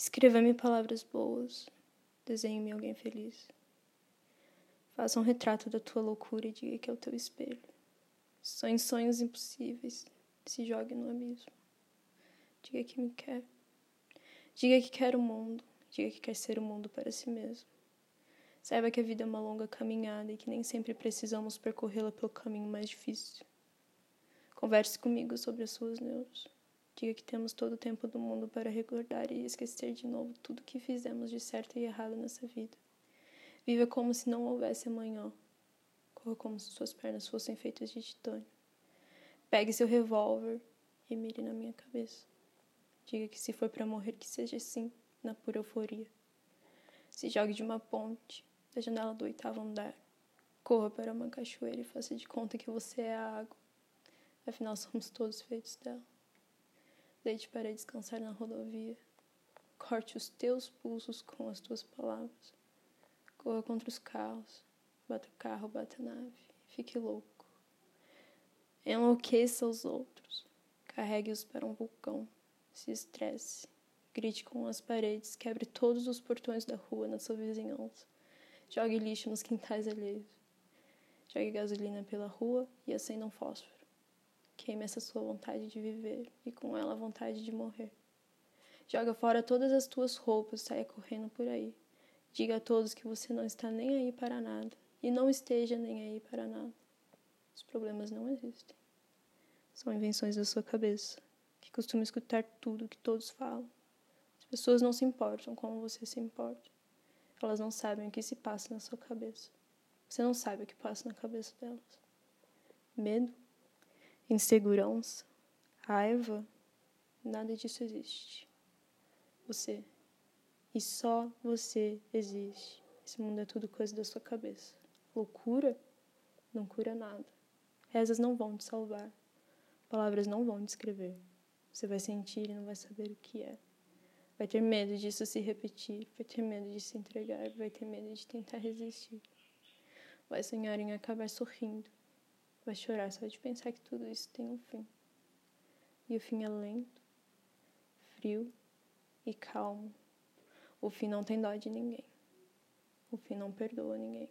Escreva-me palavras boas, desenhe-me alguém feliz. Faça um retrato da tua loucura e diga que é o teu espelho. Sonhe sonhos impossíveis, se jogue no abismo. Diga que me quer. Diga que quer o mundo, diga que quer ser o mundo para si mesmo. Saiba que a vida é uma longa caminhada e que nem sempre precisamos percorrê-la pelo caminho mais difícil. Converse comigo sobre as suas neuras. Diga que temos todo o tempo do mundo para recordar e esquecer de novo tudo que fizemos de certo e errado nessa vida. Viva como se não houvesse amanhã. Corra como se suas pernas fossem feitas de titânio. Pegue seu revólver e mire na minha cabeça. Diga que se for para morrer, que seja assim, na pura euforia. Se jogue de uma ponte, da janela do oitavo andar. Corra para uma cachoeira e faça de conta que você é a água. Afinal, somos todos feitos dela. Deite para descansar na rodovia. Corte os teus pulsos com as tuas palavras. Corra contra os carros. Bata o carro, bata a nave. Fique louco. Enlouqueça os outros. Carregue-os para um vulcão. Se estresse. Grite com as paredes. Quebre todos os portões da rua na sua vizinhança. Jogue lixo nos quintais alheios. Jogue gasolina pela rua e acenda um fósforo. Queime essa sua vontade de viver e com ela a vontade de morrer. Joga fora todas as tuas roupas, saia correndo por aí. Diga a todos que você não está nem aí para nada e não esteja nem aí para nada. Os problemas não existem. São invenções da sua cabeça, que costuma escutar tudo que todos falam. As pessoas não se importam como você se importa. Elas não sabem o que se passa na sua cabeça. Você não sabe o que passa na cabeça delas. Medo? Insegurança, raiva, nada disso existe. Você. E só você existe. Esse mundo é tudo coisa da sua cabeça. Loucura não cura nada. Rezas não vão te salvar. Palavras não vão descrever. Você vai sentir e não vai saber o que é. Vai ter medo disso se repetir, vai ter medo de se entregar, vai ter medo de tentar resistir. Vai sonhar em acabar sorrindo, vai chorar só de pensar que tudo isso tem um fim. E o fim é lento, frio e calmo. O fim não tem dó de ninguém. O fim não perdoa ninguém.